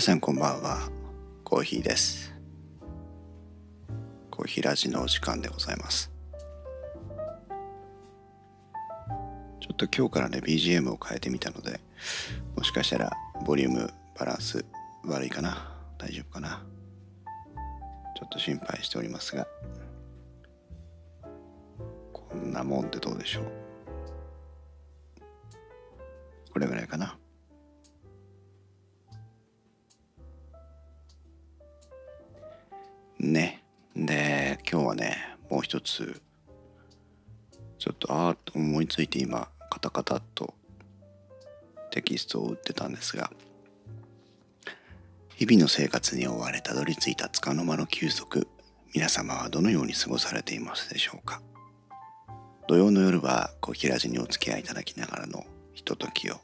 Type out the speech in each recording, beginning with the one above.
皆さんこんばんは。コーヒーです。コーヒーラジのお時間でございます。ちょっと今日からね BGM を変えてみたのでもしかしたらボリュームバランス悪いかな？大丈夫かな？ちょっと心配しておりますがこんなもんってどうでしょう？これぐらいかな？ね。で今日はねもう一つちょっとああ思いついて今カタカタっとテキストを打ってたんですが日々の生活に追われたどり着いた束の間の休息皆様はどのように過ごされていますでしょうか？土曜の夜は小平寺にお付き合いいただきながらのひとときを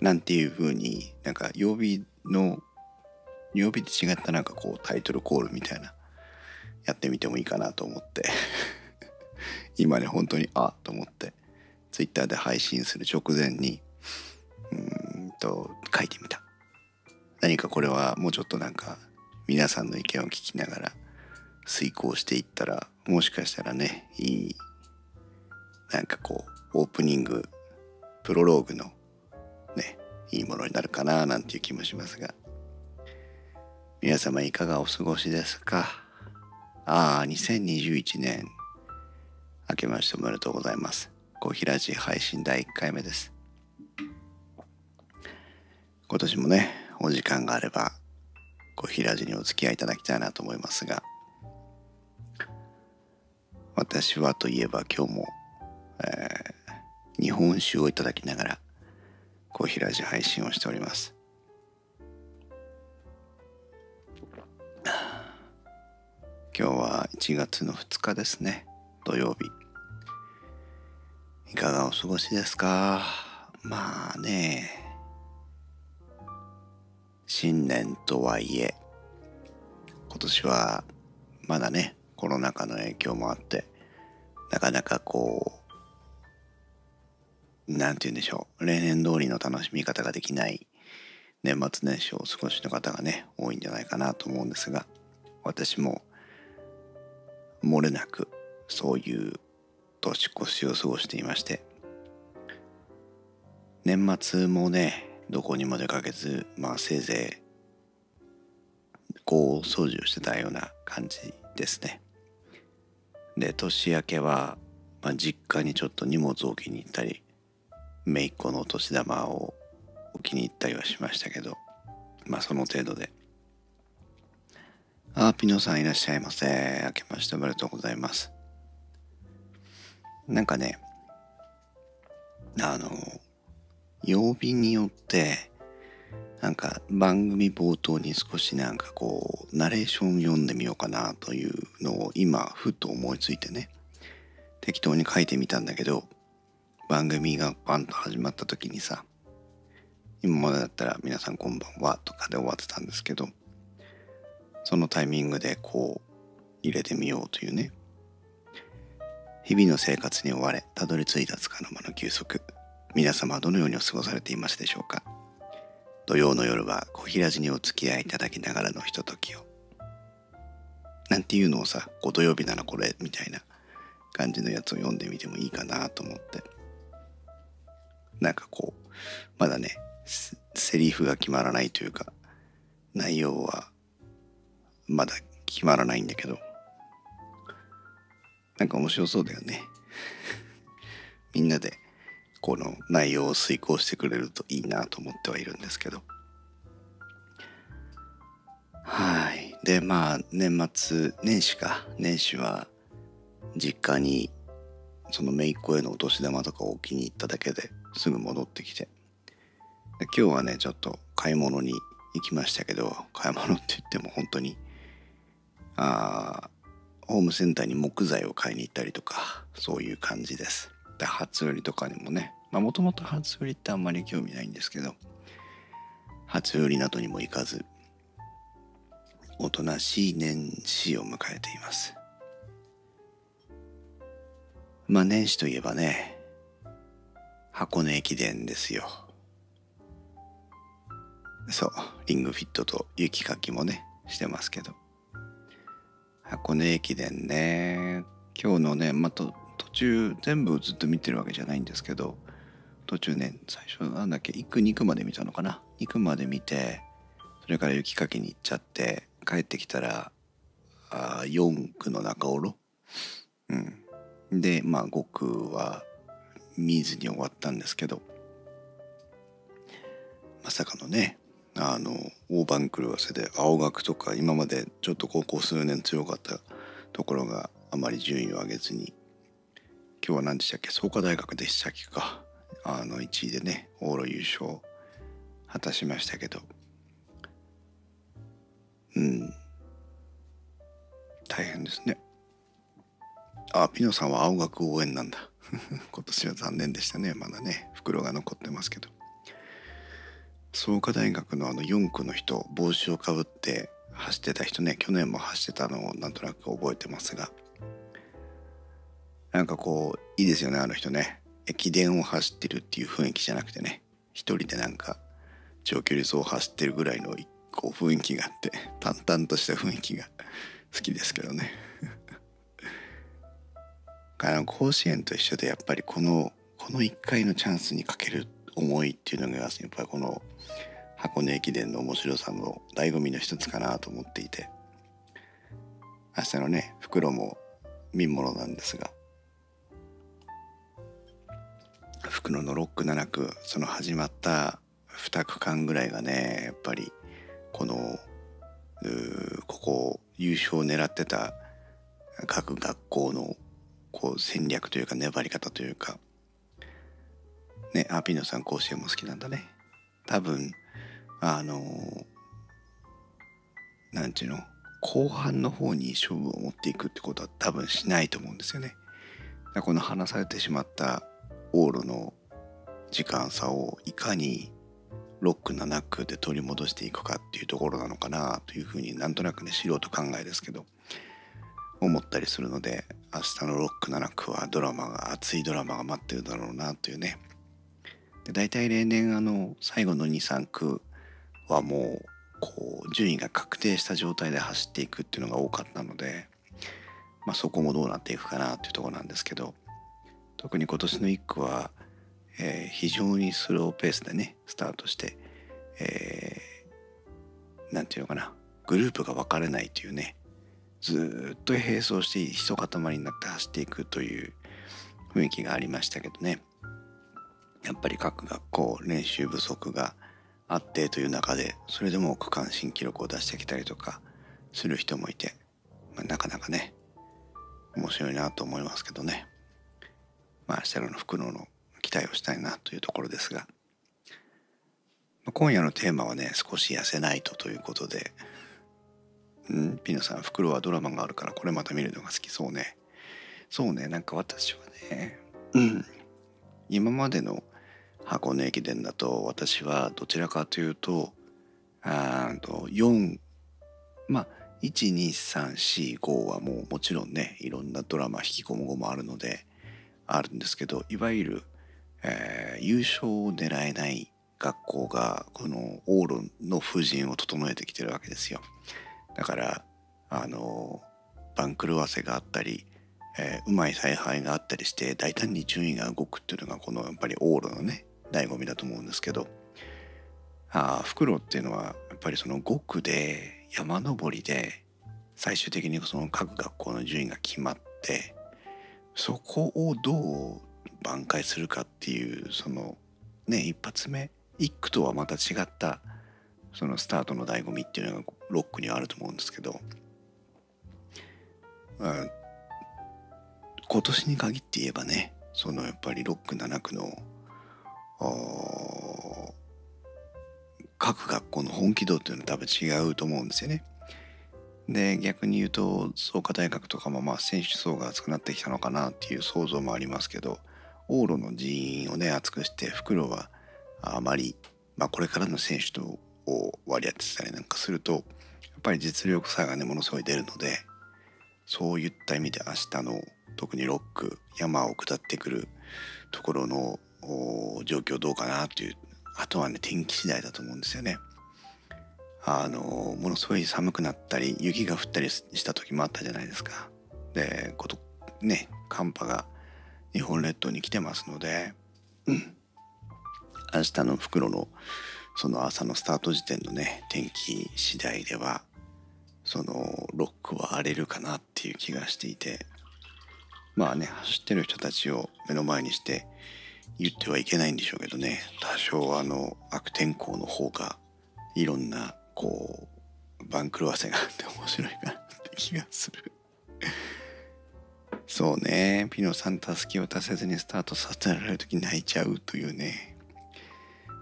なんていう風になんか曜日の曜日と違ったなんかこうタイトルコールみたいなやってみてもいいかなと思って。今ね本当にあっと思ってツイッターで配信する直前にうんと書いてみた。何かこれはもうちょっとなんか皆さんの意見を聞きながら遂行していったらもしかしたらねいいなんかこうオープニングプロローグのねいいものになるかななんていう気もしますが。皆様いかがお過ごしですか？ああ2021年。明けましておめでとうございます。コーヒーラジ配信第1回目です。今年もねお時間があればコーヒーラジにお付き合いいただきたいなと思いますが私はといえば今日も、えー、日本酒をいただきながらコーヒーラジ配信をしております。今日は1月の2日ですね。土曜日。いかがお過ごしですか？まあね。新年とはいえ今年はまだねコロナ禍の影響もあってなかなかこうなんて言うんでしょう例年通りの楽しみ方ができない年末年始をお過ごしの方がね多いんじゃないかなと思うんですが私も漏れなくそういう年越しを過ごしていまして年末もねどこにも出かけずまあせいぜいこう掃除をしてたような感じですね。で年明けは、まあ、実家にちょっと荷物置きに行ったり姪っ子のお年玉を置きに行ったりはしましたけどまあその程度であーピノさんいらっしゃいませ。明けましておめでとうございます。なんかねあの曜日によってなんか番組冒頭に少しなんかこうナレーション読んでみようかなというのを今ふっと思いついてね適当に書いてみたんだけど番組がパンと始まった時にさ今までだったら皆さんこんばんはとかで終わってたんですけどそのタイミングでこう入れてみようというね。日々の生活に追われたどり着いた束の間の休息。皆様はどのようにお過ごされていますでしょうか。土曜の夜は小平寺にお付き合いいただきながらのひとときを。なんていうのをさこう土曜日ならこれみたいな感じのやつを読んでみてもいいかなと思って。なんかこうまだねセリフが決まらないというか内容はまだ決まらないんだけど。なんか面白そうだよね。みんなでこの内容を遂行してくれるといいなと思ってはいるんですけど。はい。でまあ年末年始か。年始は実家にその姪っ子へのお年玉とかを置きに行っただけですぐ戻ってきて。今日はねちょっと買い物に行きましたけど買い物って言っても本当にあホームセンターに木材を買いに行ったりとかそういう感じです。で初売りとかにもねまあもともと初売りってあんまり興味ないんですけど初売りなどにも行かずおとなしい年始を迎えています。まあ年始といえばね箱根駅伝ですよ。そうリングフィットと雪かきもねしてますけど。箱根駅伝ね。今日のねまた途中全部ずっと見てるわけじゃないんですけど途中ね最初なんだっけ1区2区まで見たのかな。2区まで見てそれから雪かきに行っちゃって帰ってきたらあ4区の中頃うん。でまあ5区は見ずに終わったんですけどまさかのねあの大番狂わせで青学とか今までちょっとここ数年強かったところがあまり順位を上げずに今日は何でしたっけ？創価大学でしたっけか。あの1位でね往路優勝果たしましたけど。うん。大変ですね。あピノさんは青学応援なんだ。今年は残念でしたね。まだね袋が残ってますけど。創価大学のあの4区の人帽子をかぶって走ってた人ね去年も走ってたのをなんとなく覚えてますがなんかこういいですよねあの人ね。駅伝を走ってるっていう雰囲気じゃなくてね一人でなんか長距離走を走ってるぐらいのこう雰囲気があって淡々とした雰囲気が好きですけどね。あの甲子園と一緒でやっぱりこのこの1回のチャンスにかける思いっていうのがやっぱりこの箱根駅伝の面白さの醍醐味の一つかなと思っていて明日のね袋も見ものなんですが袋の6区7区その始まった2区間ぐらいがねやっぱりこのここ優勝を狙ってた各学校のこう戦略というか粘り方というかねアピーノさん甲子園も好きなんだね。多分あの何て言うの？後半の方に勝負を持っていくってことは多分しないと思うんですよね。この離されてしまった往路の時間差をいかに6区7区で取り戻していくかっていうところなのかなというふうになんとなくね素人考えですけど思ったりするので明日の6区7区はドラマが熱いドラマが待ってるだろうなというねで大体例年あの最後の23区はもうこう順位が確定した状態で走っていくっていうのが多かったので、まあ、そこもどうなっていくかなっていうとこなんですけど特に今年の1区は、えー、非常にスローペースでねスタートして、えー、ていうのかなグループが分かれないというねずっと並走して一塊になって走っていくという雰囲気がありましたけどね。やっぱり各学校練習不足があってという中でそれでも区間新記録を出してきたりとかする人もいて、まあ、なかなかね面白いなと思いますけどね。まあ、明日の袋の期待をしたいなというところですが、まあ、今夜のテーマはね少し痩せないとということでん？ピノさん袋はドラマがあるからこれまた見るのが好きそうね。そうね。なんか私はねうん。今までの箱根駅伝だと私はどちらかというとあと4まあ12345はもうもちろんねいろんなドラマ引き込む後もあるのであるんですけどいわゆる、えー、優勝を狙えない学校がこの往路の布陣を整えてきてるわけですよ。だからあの番狂わせがあったり、えー、うまい采配があったりして大胆に順位が動くっていうのがこのやっぱり往路のね醍醐味だと思うんですけどあフクロウっていうのはやっぱりその5区で山登りで最終的にその各学校の順位が決まってそこをどう挽回するかっていうそのね一発目一区とはまた違ったそのスタートの醍醐味っていうのがロックにはあると思うんですけど、まあ、今年に限って言えばねそのやっぱり6区7区の各学校の本気度っていうのは多分違うと思うんですよね。で逆に言うと創価大学とかもまあ選手層が厚くなってきたのかなっていう想像もありますけど往路の人員をね厚くして袋はあまり、まあ、これからの選手と割り当てたりなんかするとやっぱり実力差がねものすごい出るのでそういった意味で明日の特に6区山を下ってくるところの状況どうかなというあとはね天気次第だと思うんですよね。あのものすごい寒くなったり雪が降ったりした時もあったじゃないですか。でことね寒波が日本列島に来てますので、うん、明日の袋のその朝のスタート時点のね天気次第ではそのロックは荒れるかなっていう気がしていてまあね走ってる人たちを目の前にして言ってはいけないんでしょうけどね。多少あの悪天候の方がいろんなこう番狂わせがあって面白いかなって気がする。そうね。ピノさん助けを出せずにスタートさせられる時泣いちゃうというね。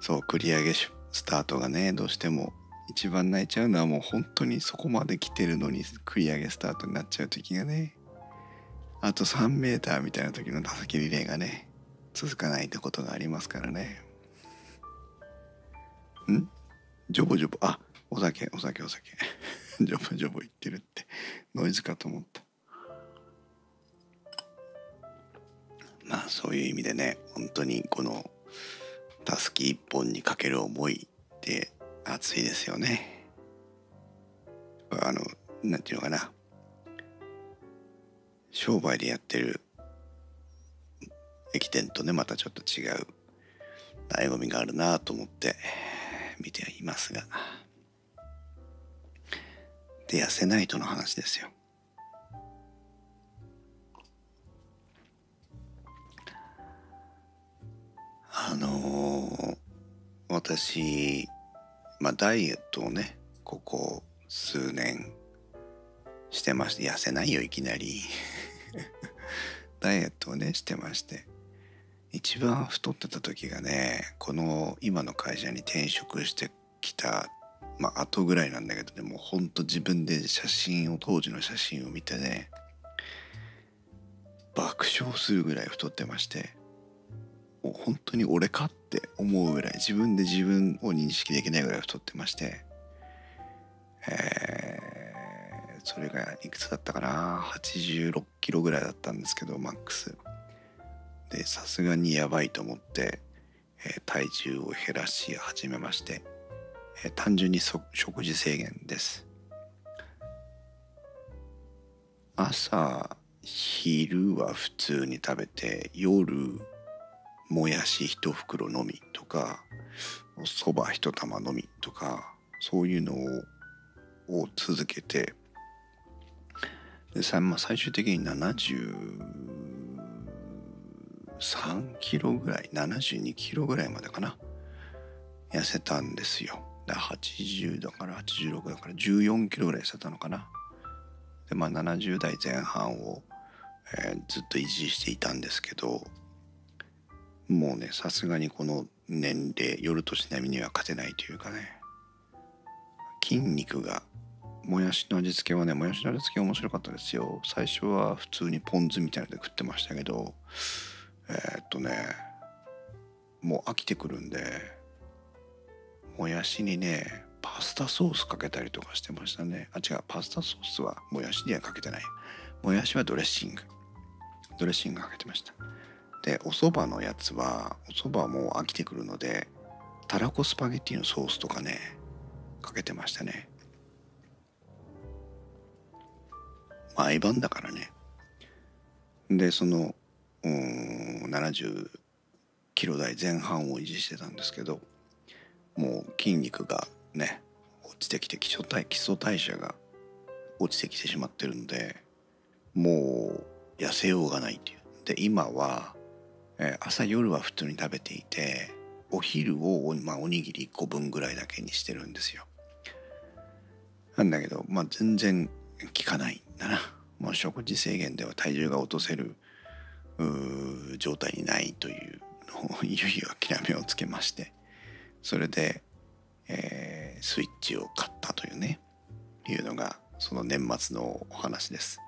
そう繰り上げスタートがねどうしても一番泣いちゃうのはもう本当にそこまで来てるのに繰り上げスタートになっちゃう時がね。あと 3m みたいな時の打席リレーがね。続かないってことがありますからね。ん？ジョボジョボ。あお酒お酒お酒。ジョボジョボ言ってるって。ノイズかと思った。まあそういう意味でね本当にこのたすき一本にかける思いって熱いですよね。あのなんていうのかな。商売でやってる駅伝とねまたちょっと違う醍醐味があるなと思って見ていますが。で痩せないとの話ですよ。あのー、私、まあ、ダイエットをねここ数年してまして痩せないよいきなり。ダイエットをねしてまして。一番太ってた時がねこの今の会社に転職してきたまあ後ぐらいなんだけどねもうほんと自分で写真を当時の写真を見てね爆笑するぐらい太ってましてもう本当に俺かって思うぐらい自分で自分を認識できないぐらい太ってましてえー、それがいくつだったかな？86キロぐらいだったんですけどマックス。でさすがにやばいと思って、えー、体重を減らし始めまして、えー、単純に食事制限です。朝昼は普通に食べて夜もやし一袋のみとかそば一玉のみとかそういうのを続けてでさ、まあ、最終的に70 73キロぐらい72キロぐらいまでかな。痩せたんですよ。だ80だから86だから14キロぐらい痩せたのかな。でまあ70代前半を、えー、ずっと維持していたんですけどもうねさすがにこの年齢夜年並みには勝てないというかね。筋肉がもやしの味付けはねもやしの味付け面白かったですよ。最初は普通にポン酢みたいなので食ってましたけどえー、っとねもう飽きてくるんでもやしにねパスタソースかけたりとかしてましたね。あ違うパスタソースはもやしにはかけてない。もやしはドレッシング。ドレッシングかけてました。でお蕎麦のやつはお蕎麦も飽きてくるのでたらこスパゲッティのソースとかねかけてましたね。毎晩だからね。でその70キロ台前半を維持してたんですけどもう筋肉がね落ちてきて基礎代基礎代謝が落ちてきてしまってるのでもう痩せようがないっていう。で今はえ朝夜は普通に食べていてお昼を、まあ、おにぎり1個分ぐらいだけにしてるんですよ。なんだけど、まあ、全然効かないんだな。もう食事制限では体重が落とせる状態にないというのをいよいよ諦めをつけましてそれで、えー、スイッチを買ったというねいうのがその年末のお話です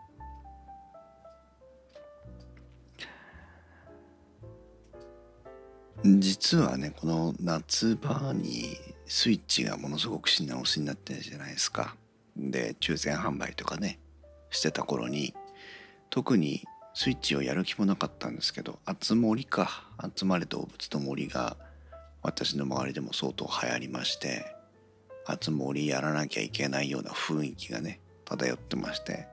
実はねこの夏場にスイッチがものすごく品薄になってるじゃないですか。で抽選販売とかねしてた頃に特にスイッチをやる気もなかったんですけど「集まりか。集まれ動物と森」が私の周りでも相当流行りまして初詣やらなきゃいけないような雰囲気がね漂ってまして。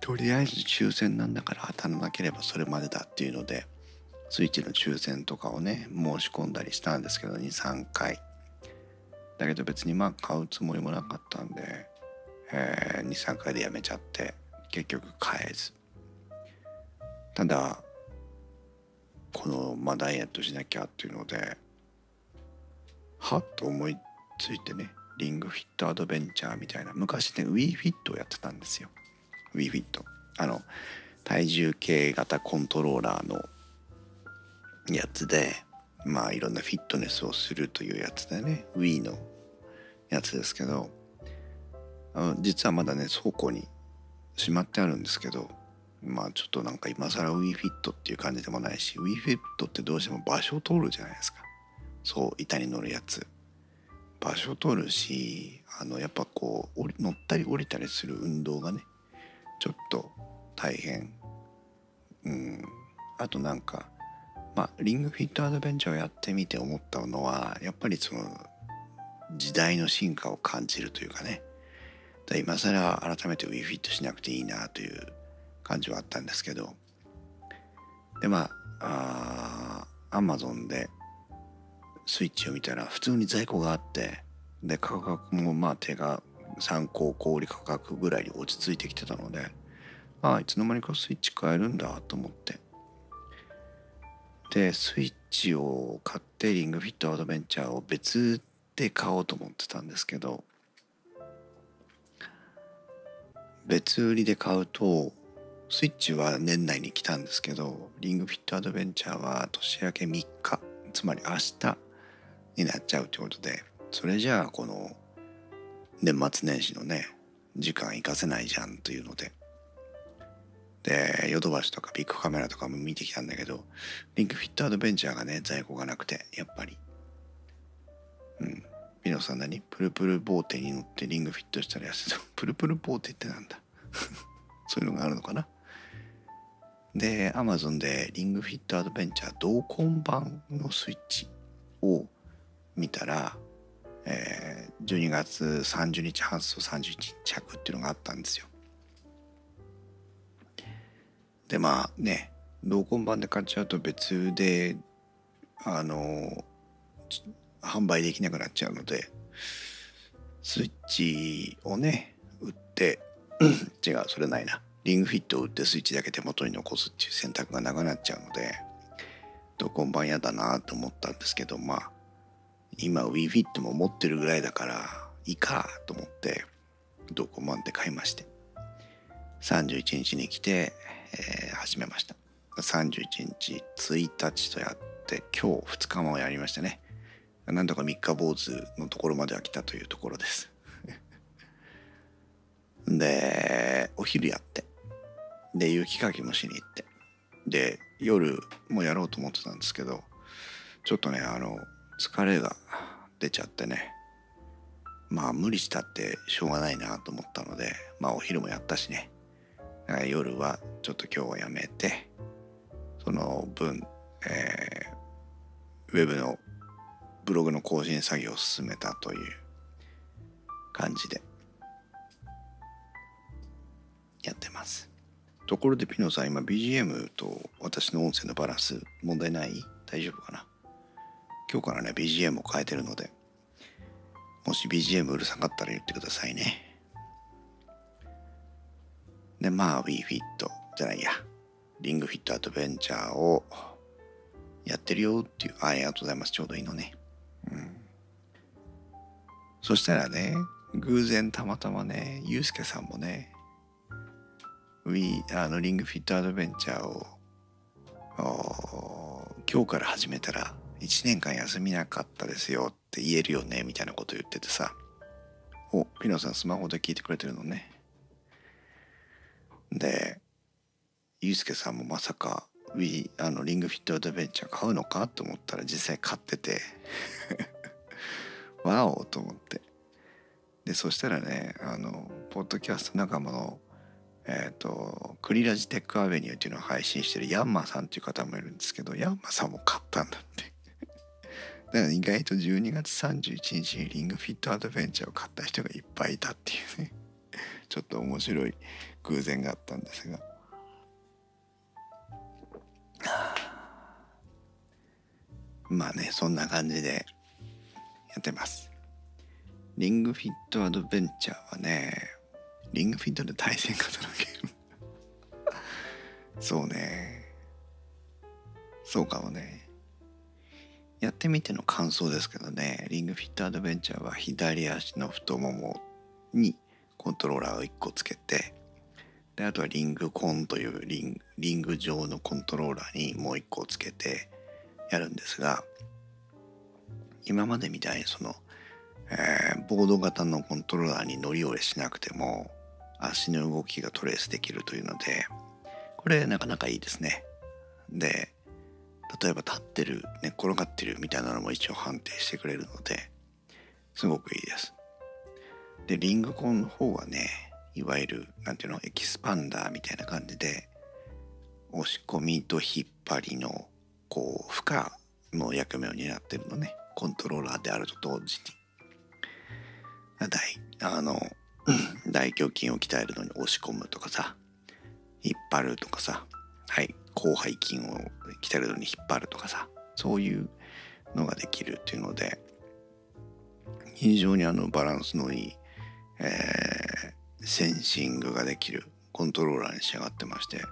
とりあえず抽選なんだから当たらなければそれまでだっていうのでスイッチの抽選とかをね申し込んだりしたんですけど23回。だけど別にまあ買うつもりもなかったんで、えー、23回でやめちゃって結局買えず。ただこの、まあ、ダイエットしなきゃっていうのではっと思いついてねリングフィットアドベンチャーみたいな昔ね WeFit フィットをやってたんですよ。WeFit フィット。あの体重計型コントローラーのやつでまあいろんなフィットネスをするというやつでね Wii のやつですけど実はまだね倉庫にしまってあるんですけどまあちょっとなんか今更 WeFit っていう感じでもないし WeFit ってどうしても場所を通るじゃないですか。そう板に乗るやつ。場所を通るしあのやっぱこう乗ったり降りたりする運動がねちょっと大変。うん。あとなんかまあリングフィットアドベンチャーをやってみて思ったのはやっぱりその時代の進化を感じるというかね。今更改めて WeFit しなくていいなという感じはあったんですけど。でまああ Amazon でスイッチを見たら普通に在庫があってで価格もまあ手が参考小売価格ぐらいに落ち着いてきてたのでああいつの間にかスイッチ買えるんだと思って。でスイッチを買ってリングフィットアドベンチャーを別で買おうと思ってたんですけど別売りで買うとスイッチは年内に来たんですけどリングフィットアドベンチャーは年明け3日つまり明日になっちゃうということでそれじゃあこの年末年始のね時間活かせないじゃんというので。でヨドバシとかビッグカメラとかも見てきたんだけどリンクフィットアドベンチャーがね在庫がなくてやっぱり。うん。ピノさん何？プルプルボーテに乗ってリングフィットしたら安い プルプルボーテってなんだ？そういうのがあるのかな？で、アマゾンでリングフィットアドベンチャー同梱版のスイッチを見たら、えー、12月30日発送31日着っていうのがあったんですよ。で、まあね、同梱版で買っちゃうと別で、あの、販売できなくなっちゃうので、スイッチをね、売って、違う、それないな。リングフィットを打ってスイッチだけ手元に残すっていう選択がなくなっちゃうのでどこ版嫌だなと思ったんですけどまあ今 WeFit も持ってるぐらいだからいいかと思ってどこ版で買いまして31日に来て、えー、始めました31日1日とやって今日2日もやりましたねなんとか3日坊主のところまでは来たというところです。でお昼やって。で雪かきもしに行って。で夜もやろうと思ってたんですけどちょっとねあの疲れが出ちゃってね。まあ無理したってしょうがないなと思ったのでまあお昼もやったしね。夜はちょっと今日はやめてその分、えー、ウェブのブログの更新作業を進めたという感じでやってます。ところでピノさん今 BGM と私の音声のバランス問題ない？大丈夫かな？今日からね BGM を変えてるのでもし BGM うるさかったら言ってくださいね。でまあ WeFit じゃないや。リングフィットアドベンチャーをやってるよっていう。ありがとうございます。ちょうどいいのね。そしたらね偶然たまたまねゆうすけさんもね We あのリングフィットアドベンチャーを今日から始めたら1年間休みなかったですよって言えるよねみたいなこと言っててさ。おピノさんスマホで聞いてくれてるのね。でユうスケさんもまさか We あのリングフィットアドベンチャー買うのかと思ったら実際買ってて。わおと思って。でそしたらねあのポッドキャスト仲間のえっ、ー、と、クリラジテックアベニューっていうのを配信してるヤンマさんっていう方もいるんですけど、ヤンマさんも買ったんだって。だから意外と12月31日にリングフィットアドベンチャーを買った人がいっぱいいたっていうね。ちょっと面白い偶然があったんですが。まあねそんな感じでってます。リングフィットアドベンチャーはねリングフィットで対戦型のゲームそうね。そうかもね。やってみての感想ですけどね。リングフィットアドベンチャーは左足の太ももにコントローラーを1個つけてであとはリングコンというリンリング状のコントローラーにもう1個つけてやるんですが今までみたいにその、えー、ボード型のコントローラーに乗り降りしなくても足の動きがトレースできるというのでこれなかなかいいですね。で例えば立ってる寝っ転がってるみたいなのも一応判定してくれるのですごくいいです。でリングコンの方はねいわゆる何ていうのエキスパンダーみたいな感じで押し込みと引っ張りのこう負荷の役目を担ってるのねコントローラーであると同時に。大あの大胸筋を鍛えるのに押し込むとかさ。引っ張るとかさ。はい。広背筋を鍛えるのに引っ張るとかさ。そういうのができるっていうので非常にあのバランスのいい、えー、センシングができるコントローラーに仕上がってまして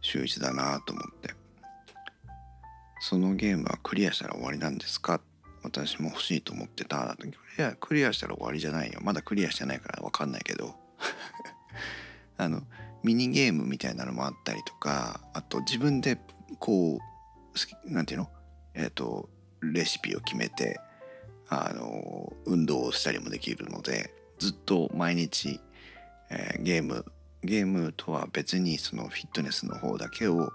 秀逸だなと思って。そのゲームはクリアしたら終わりなんですか私も欲しいと思ってた。クリアクリアしたら終わりじゃないよ。まだクリアしてないから分かんないけど。あのミニゲームみたいなのもあったりとかあと自分でこう何て言うの？えっ、ー、とレシピを決めてあの運動をしたりもできるのでずっと毎日、えー、ゲームゲームとは別にそのフィットネスの方だけを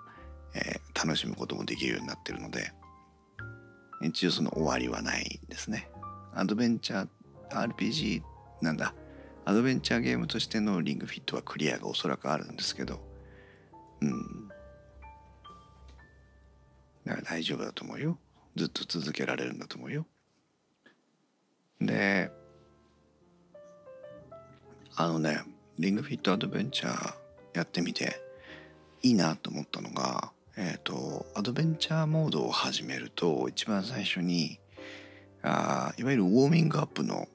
えー、楽しむこともできるようになってるので一応その終わりはないですね。アドベンチャー RPG なんだアドベンチャーゲームとしてのリングフィットはクリアがおそらくあるんですけどうん。だから大丈夫だと思うよ。ずっと続けられるんだと思うよ。であのねリングフィットアドベンチャーやってみていいなと思ったのがえっ、ー、とアドベンチャーモードを始めると一番最初にあいわゆるウォーミングアップの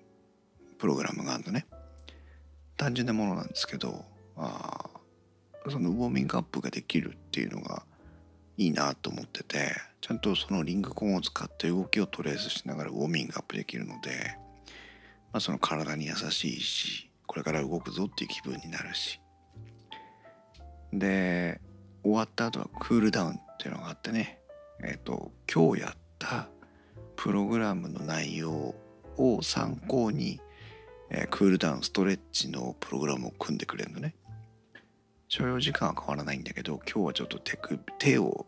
プログラムがあるのね。単純なものなんですけどあそのウォーミングアップができるっていうのがいいなと思っててちゃんとそのリングコンを使って動きをトレースしながらウォーミングアップできるので、まあ、その体に優しいしこれから動くぞっていう気分になるし。で終わった後はクールダウンっていうのがあってね。えっ、ー、と今日やったプログラムの内容を参考に、えー、クールダウンストレッチのプログラムを組んでくれるのね。所要時間は変わらないんだけど今日はちょっと手手を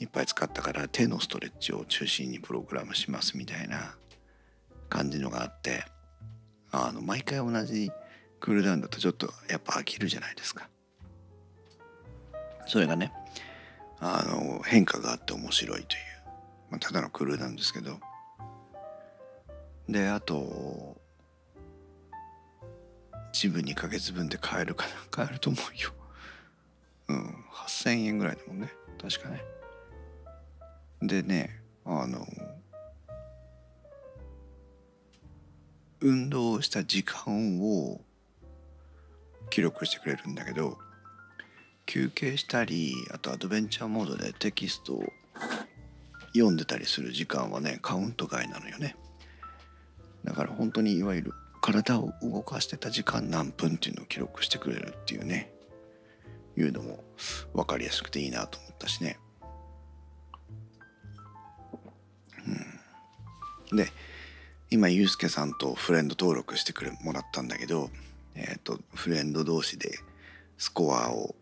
いっぱい使ったから手のストレッチを中心にプログラムしますみたいな感じのがあってあの毎回同じクールダウンだとちょっとやっぱ飽きるじゃないですか。それがねあの変化があって面白いという、まあ、ただのクルーなんですけど。であと自分2ヶ月分で買えるかな 買えると思うよ。うん8000円ぐらいだもんね。確かね。でねあの運動した時間を記録してくれるんだけど。休憩したりあとアドベンチャーモードでテキストを読んでたりする時間はねカウント外なのよね。だから本当にいわゆる体を動かしてた時間何分っていうのを記録してくれるっていうね。いうのも分かりやすくていいなと思ったしね。うん。で今ユうスケさんとフレンド登録してくれもらったんだけどえっ、ー、とフレンド同士でスコアを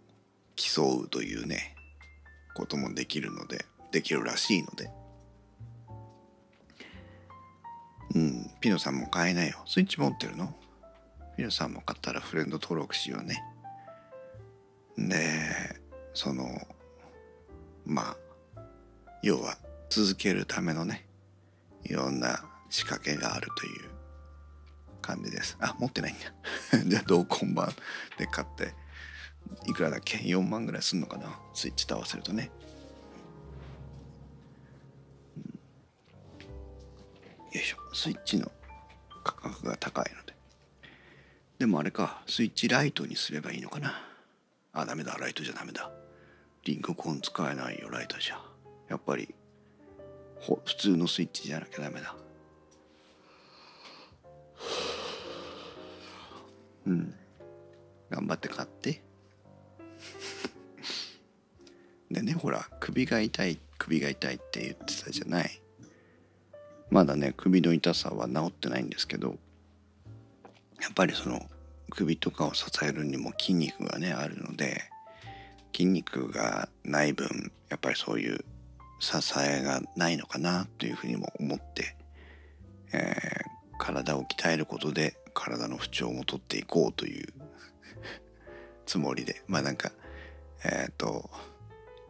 競うというねこともできるのでできるらしいので。うんピノさんも買えないよ。スイッチ持ってるの？ピノさんも買ったらフレンド登録しようね。でそのまあ要は続けるためのねいろんな仕掛けがあるという感じです。あ持ってないんだ。じゃあ同梱版で買って。いくらだっけ？4万ぐらいすんのかな？スイッチと合わせるとね、うん、よいしょ。スイッチの価格が高いので。でもあれか。スイッチライトにすればいいのかな？あダメだ。ライトじゃダメだ。リンクコン使えないよライトじゃ。やっぱり普通のスイッチじゃなきゃダメだ。うん。頑張って買って。でねほら首が痛い首が痛いって言ってたじゃない。まだね首の痛さは治ってないんですけどやっぱりその首とかを支えるにも筋肉がねあるので筋肉がない分やっぱりそういう支えがないのかなというふうにも思って、えー、体を鍛えることで体の不調も取っていこうというつもりでまあなんかえっ、ー、と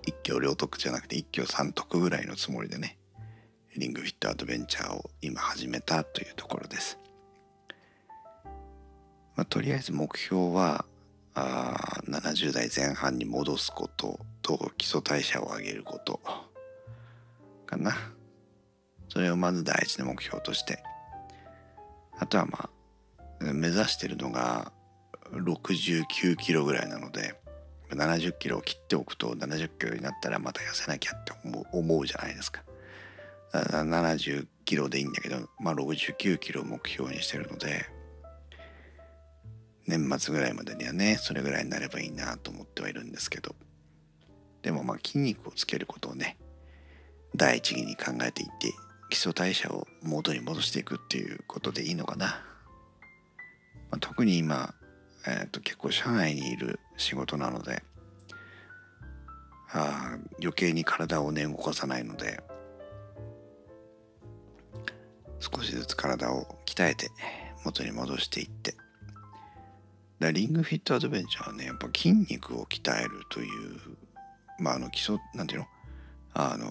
一挙両得じゃなくて一挙三得ぐらいのつもりでねリングフィットアドベンチャーを今始めたというところです。まあ、とりあえず目標はあ70代前半に戻すことと基礎代謝を上げることかな。それをまず第一の目標としてあとはまあ目指してるのが69キロぐらいなので70キロを切っておくと70キロになったらまた痩せなきゃって思うじゃないですか。70キロでいいんだけど、まあ、69キロを目標にしてるので年末ぐらいまでにはねそれぐらいになればいいなと思ってはいるんですけどでもまあ筋肉をつけることをね第一義に考えていって基礎代謝を元に戻していくっていうことでいいのかな、まあ、特に今、えー、と結構社内にいる仕事なのであ余計に体をね動かさないので少しずつ体を鍛えて元に戻していって。だリングフィットアドベンチャーはねやっぱ筋肉を鍛えるというまああの基礎なんていうの？あの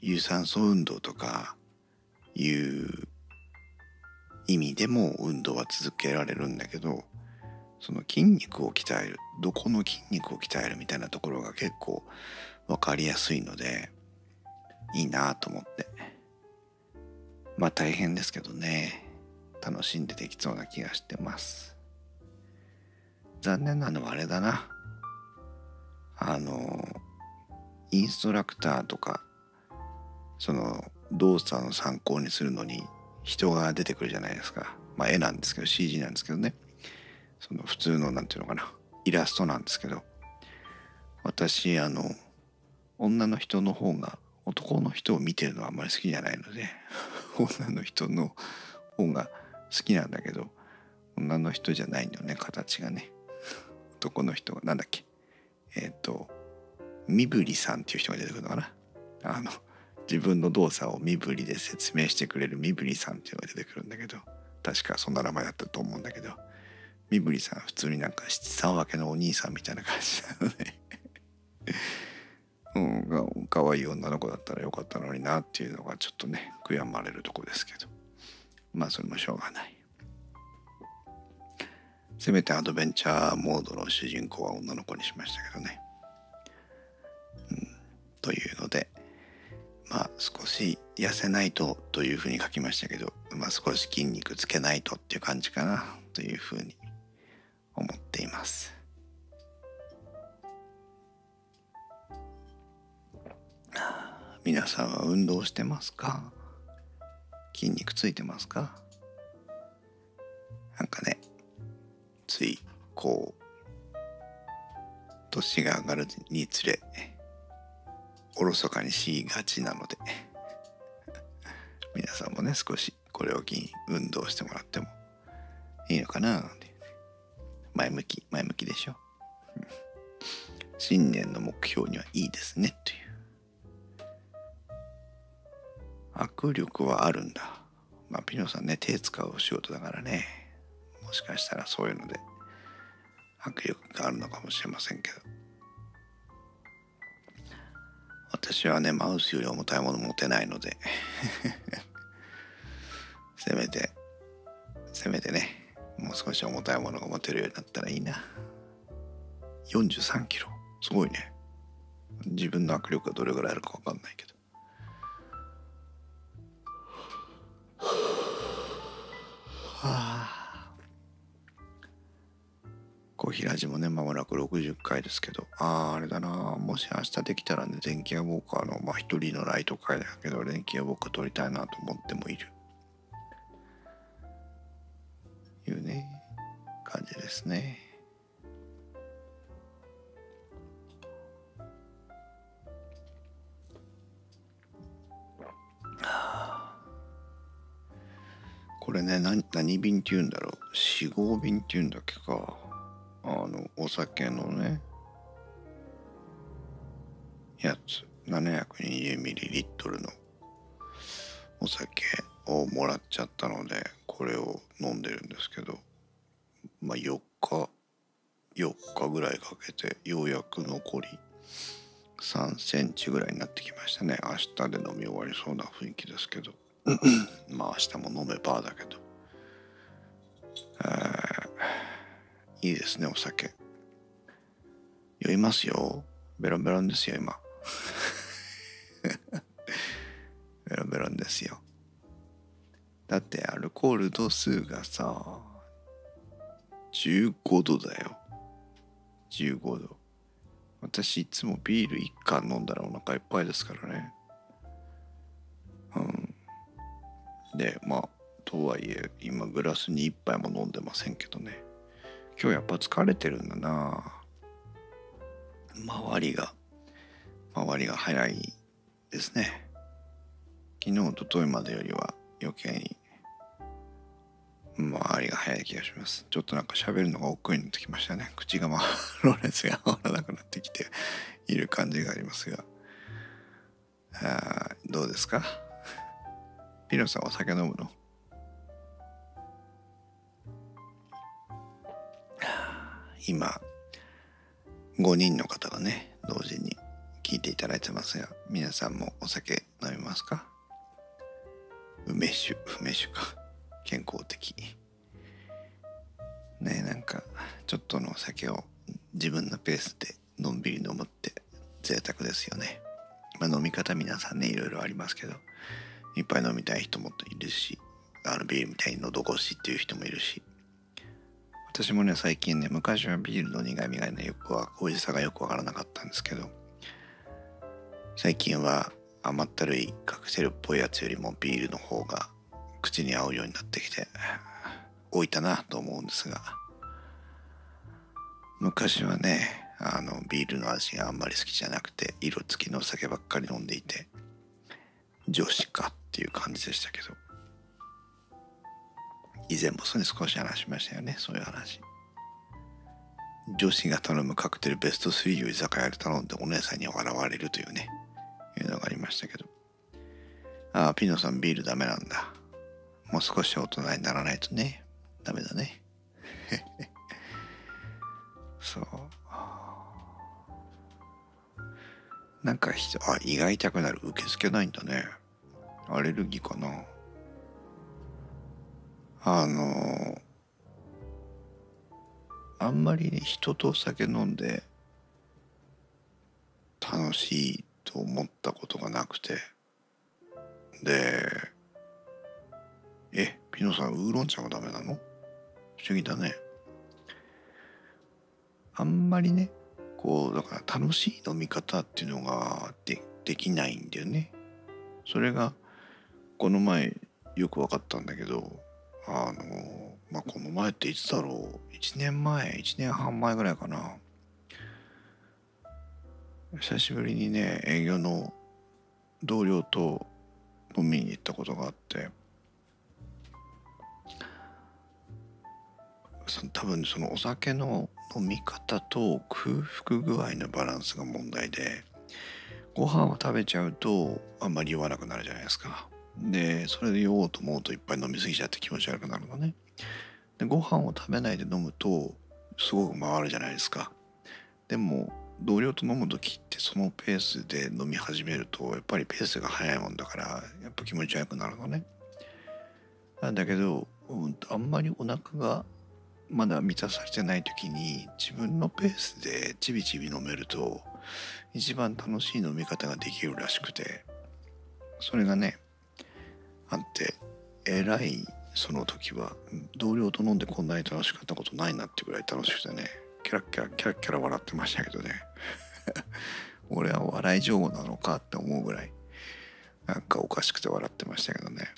有酸素運動とかいう意味でも運動は続けられるんだけどその筋肉を鍛えるどこの筋肉を鍛えるみたいなところが結構分かりやすいのでいいなと思って。まあ大変ですけどね。楽しんでできそうな気がしてます。残念なのはあれだな。あのインストラクターとかその動作の参考にするのに人が出てくるじゃないですか。まあ絵なんですけど CG なんですけどね。その普通の何て言うのかなイラストなんですけど私あの女の人の方が男の人を見てるのはあんまり好きじゃないので 女の人の方が好きなんだけど女の人じゃないんだよね形がね。男の人がなんだっけ。えっ、ー、と身振りさんっていう人が出てくるのかな。あの自分の動作を身振りで説明してくれる身振りさんっていうのが出てくるんだけど確かそんな名前だったと思うんだけど。身振りさん普通になんか七三分けのお兄さんみたいな感じなのでうん可愛い女の子だったらよかったのになっていうのがちょっとね悔やまれるとこですけど。まあそれもしょうがない。せめてアドベンチャーモードの主人公は女の子にしましたけどね、うん、というのでまあ少し痩せないとというふうに書きましたけど、まあ、少し筋肉つけないとっていう感じかなというふうにます。皆さんは運動してますか？筋肉ついてますか？なんかねついこう年が上がるにつれおろそかにしがちなので皆さんもね少しこれを機に運動してもらってもいいのかな？前向き前向きでしょ、う、新年の目標にはいいですねという。握力はあるんだ。まあピノさんね手使う仕事だからね。もしかしたらそういうので握力があるのかもしれませんけど。私はねマウスより重たいもの持てないので。せめてせめてね。もう少し重たいものが持てるようになったらいいな。43キロ。すごいね。自分の握力がどれぐらいあるか分かんないけど。はあ。コーヒーラジもねまもなく60回ですけど。あああれだな。もし明日できたらね電気屋ウォーカーのまあ一人のライト会だけど電気屋ウォーカー撮りたいなと思ってもいる。いうね感じですね。これね何何瓶って言うんだろう。四合瓶って言うんだっけか。あのお酒のねやつ。720ml のお酒。をもらっちゃったのでこれを飲んでるんですけどまあ4日4日ぐらいかけてようやく残り3センチぐらいになってきましたね。明日で飲み終わりそうな雰囲気ですけど。まあ明日も飲めばだけど。いいですねお酒。酔いますよ。ベロンベロンですよ今。ベロンベロンですよだってアルコール度数がさ15度だよ。15度。私いつもビール1缶飲んだらお腹いっぱいですからね。うん。でまあとはいえ今グラスに1杯も飲んでませんけどね。今日やっぱ疲れてるんだな。周りが。周りが早いですね。昨日おとといまでよりは余計に周りが早い気がします。ちょっとなんか喋るのが億劫になってきましたね。口が回ろれずが回らなくなってきている感じがありますが。あどうですか？ピノさんお酒飲むの？今5人の方がね同時に聞いていただいてますが皆さんもお酒飲みますか？梅酒梅酒か。健康的。ねなんかちょっとのお酒を自分のペースでのんびり飲むって贅沢ですよね。まあ飲み方皆さんねいろいろありますけどいっぱい飲みたい人もいるしあのビールみたいに喉越しっていう人もいるし。私もね最近ね昔はビールの苦みがねよくは美味しさがよくわからなかったんですけど最近は甘ったるいカクテルっぽいやつよりもビールの方が口に合うようになってきて置いたなと思うんですが。昔はねあのビールの味があんまり好きじゃなくて色付きのお酒ばっかり飲んでいて女子かっていう感じでしたけど。以前もそれ少し話しましたよねそういう話。女子が頼むカクテルベスト3を居酒屋で頼んでお姉さんに笑われるというねいうのがありましたけど。ああピノさんビールダメなんだ。もう少し大人にならないとね。ダメだね。そう。なんか人あ胃が痛くなる。受け付けないんだね。アレルギーかな。あのあんまりね人とお酒飲んで楽しいと思ったことがなくて。でえピノさんウーロン茶がダメなの？不思議だね。あんまりねこうだから楽しい飲み方っていうのがでできないんだよね。それがこの前よく分かったんだけどあのまあこの前っていつだろう？1年前1年半前ぐらいかな。久しぶりにね営業の同僚と飲みに行ったことがあって。多分そのお酒の飲み方と空腹具合のバランスが問題でご飯を食べちゃうとあんまり酔わなくなるじゃないですか。でそれで酔おうと思うといっぱい飲みすぎちゃって気持ち悪くなるのね。でご飯を食べないで飲むとすごく回るじゃないですか。でも同僚と飲む時ってそのペースで飲み始めるとやっぱりペースが速いもんだからやっぱ気持ち悪くなるのね。なんだけど、うん、あんまりお腹がまだ満たされてない時に自分のペースでちびちび飲めると一番楽しい飲み方ができるらしくてそれがねあってえらいその時は同僚と飲んでこんなに楽しかったことないなってぐらい楽しくてねキャラキャラキャラキャラ笑ってましたけどね。俺は笑い上手なのかって思うぐらいなんかおかしくて笑ってましたけどね。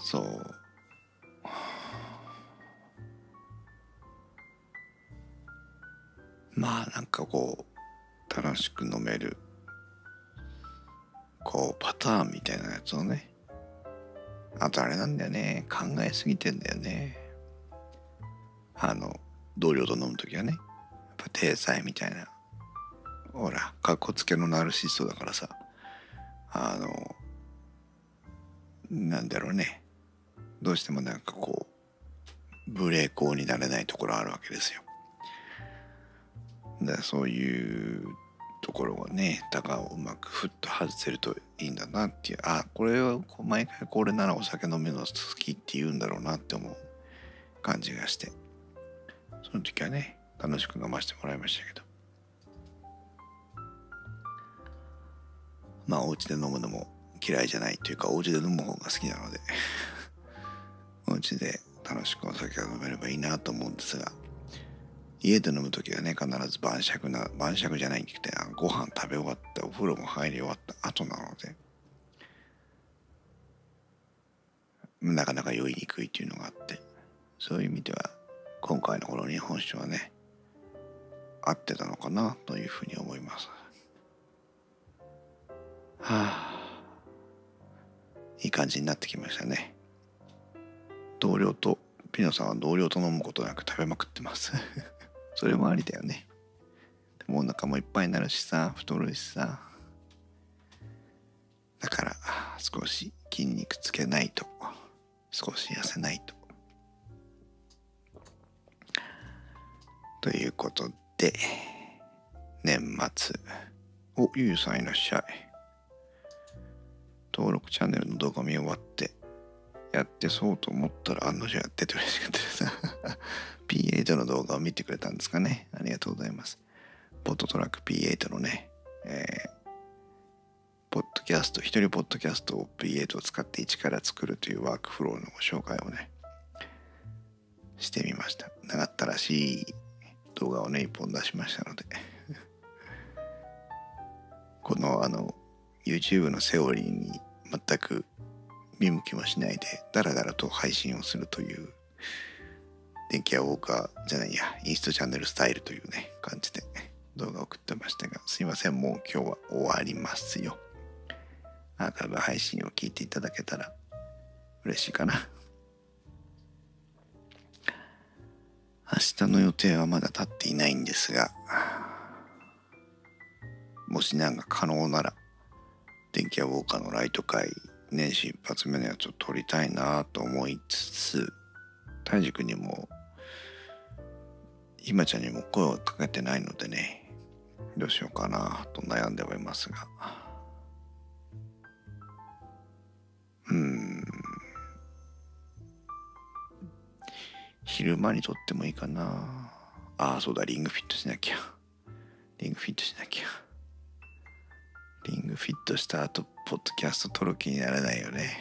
そう。まあなんかこう楽しく飲めるこうパターンみたいなやつをねあとあれなんだよね考えすぎてんだよね。あの同僚と飲む時はねやっぱ体裁みたいなほらかっこつけのナルシストだからさあのなんだろうねどうしてもなんかこう無礼講になれないところあるわけですよ。だそういうところがねだからうまくふっと外せるといいんだなっていう。あこれは毎回これならお酒飲めるの好きって言うんだろうなって思う感じがして。その時はね楽しく飲ませてもらいましたけど。まあお家で飲むのも嫌いじゃないというかお家で飲む方が好きなので。お家で楽しくお酒が飲めればいいなと思うんですが。家で飲む時はね必ず晩酌な晩酌じゃないんでご飯食べ終わってお風呂も入り終わった後なので。なかなか酔いにくいっていうのがあって。そういう意味では今回のこの日本酒はね合ってたのかなというふうに思います。はあ。いい感じになってきましたね。同僚とピノさんは同僚と飲むことなく食べまくってます。それもありだよね。でもお腹もいっぱいになるしさ、太るしさ。だから少し筋肉つけないと、少し痩せないと。ということで、年末。お、ゆうさんいらっしゃい。登録チャンネルの動画見終わって、やってそうと思ったら案の定やってて嬉しかったです。P8 の動画を見てくれたんですかね。ありがとうございます。ポットトラック P8 のね、えー、ポッドキャスト、一人ポッドキャストを P8 を使って一から作るというワークフローのご紹介をね、してみました。長ったらしい動画をね、一本出しましたので このあの、YouTube のセオリーに全く見向きもしないで、ダラダラと配信をするという電気屋ウォーカーじゃないや、インストチャンネルスタイルというね、感じで動画を送ってましたが、すいません、もう今日は終わりますよ。アーカイブ配信を聞いていただけたら嬉しいかな。明日の予定はまだ立っていないんですが、もしなんか可能なら、電気屋ウォーカーのライト会、年始一発目のやつを撮りたいなと思いつつ、大樹にもひまちゃんにも声をかけてないのでねどうしようかなと悩んではいますが。うん。昼間にとってもいいかな。ああそうだリングフィットしなきゃ。リングフィットしなきゃ。リングフィットした後ポッドキャスト撮る気にならないよね。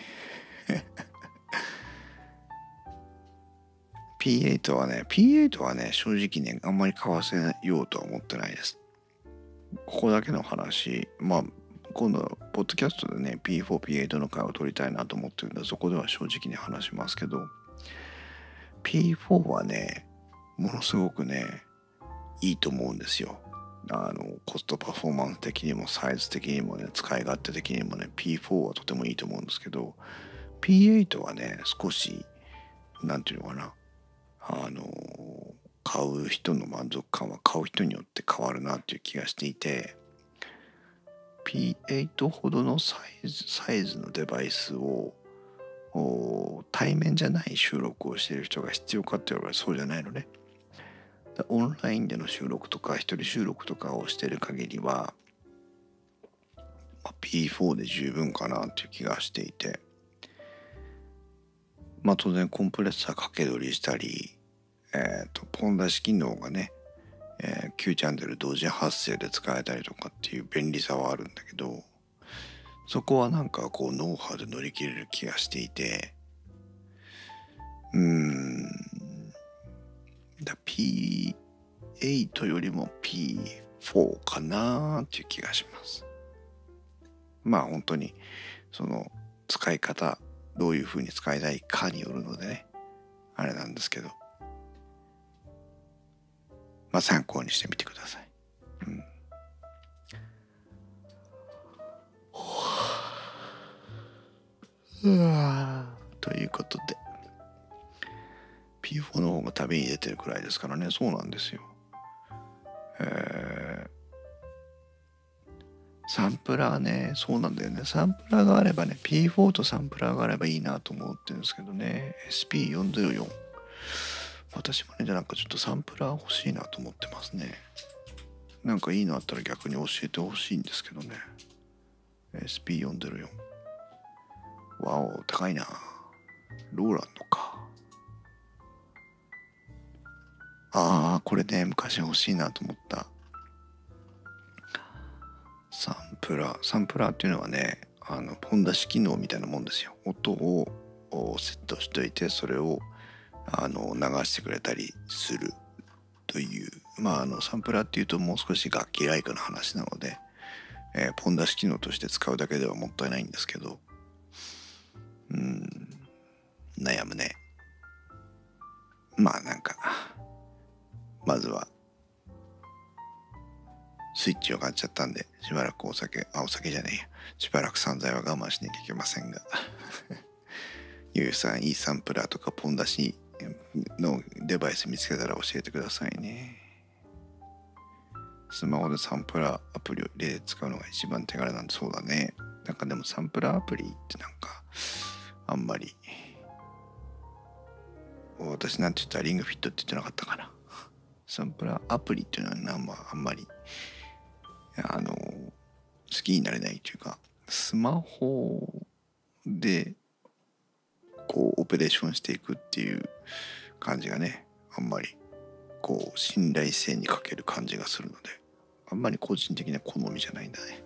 P8 はね、P8 はね、正直ね、あんまり買わせようとは思ってないです。ここだけの話、まあ、今度、ポッドキャストでね、P4、P8 の回を取りたいなと思ってるんで、そこでは正直に話しますけど、P4 はね、ものすごくね、いいと思うんですよ。あの、コストパフォーマンス的にも、サイズ的にもね、使い勝手的にもね、P4 はとてもいいと思うんですけど、P8 はね、少し、なんていうのかな、あの買う人の満足感は買う人によって変わるなっていう気がしていて P8 ほどのサイズサイズのデバイスを対面じゃない収録をしている人が必要かって言われそうじゃないのね。オンラインでの収録とか一人収録とかをしてる限りは、まあ、P4 で十分かなっていう気がしていてまあ当然コンプレッサーかけ取りしたり、え、ー、とポン出し機能がね、えー、Q チャンネル同時発生で使えたりとかっていう便利さはあるんだけどそこはなんかこうノウハウで乗り切れる気がしていてうーんだ P8 よりも P4 かなーっていう気がします。まあ本当にその使い方どういうふうに使いたいかによるのでねあれなんですけど。まあ参考にしてみてください。うん。ということで P4 の方が旅に出てるくらいですからね。そうなんですよ。えーサンプラーね、そうなんだよね。サンプラーがあればね、P4 とサンプラーがあればいいなと思ってるんですけどね、SP404。私もね、じゃなんかちょっとサンプラー欲しいなと思ってますね。なんかいいのあったら逆に教えてほしいんですけどね。SP404。わお、高いな。ローランドか。ああ、これね、昔欲しいなと思った。プラーサンプラーっていうのはねあのポン出し機能みたいなもんですよ。音をセットしといてそれをあの流してくれたりする。という。まああのサンプラーっていうともう少し楽器ライクな話なので、えー、ポン出し機能として使うだけではもったいないんですけど。うん。悩むね。まあなんかまずはスイッチを買っちゃったんで、しばらくお酒、あ、お酒じゃねえや。しばらく散財は我慢しなきゃいけませんが。ゆうさん、いいサンプラーとかポン出しのデバイス見つけたら教えてくださいね。スマホでサンプラーアプリを入れて使うのが一番手軽なんでそうだね。なんかでもサンプラーアプリってなんか、あんまり、私なんて言ったらリングフィットって言ってなかったかな。サンプラーアプリっていうのはあんまりあの好きになれないというかスマホでこうオペレーションしていくっていう感じがねあんまりこう信頼性に欠ける感じがするのであんまり個人的な好みじゃないんだね。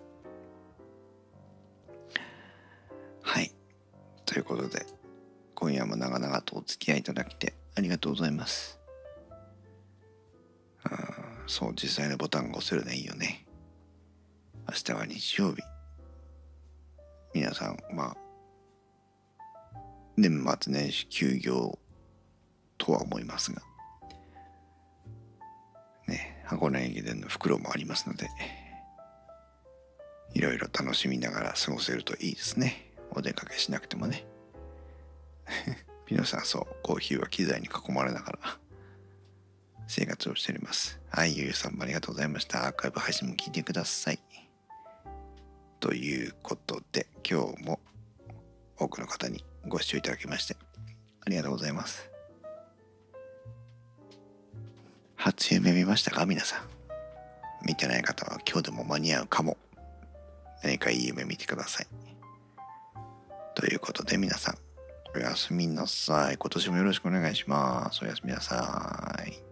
はい。ということで今夜も長々とお付き合いいただきてありがとうございます。あそう実際のボタンが押せるのいいよね。明日は日曜日。皆さんまあ年末年始休業とは思いますが。ね箱根駅伝の袋もありますのでいろいろ楽しみながら過ごせるといいですね。お出かけしなくてもね。皆さんそうコーヒーは機材に囲まれながら生活をしております。はいゆうさんもありがとうございました。アーカイブ配信も聞いてください。ということで今日も多くの方にご視聴いただきましてありがとうございます。初夢見ましたか？皆さん。見てない方は今日でも間に合うかも。何かいい夢見てください。ということで皆さんおやすみなさい。今年もよろしくお願いします。おやすみなさい。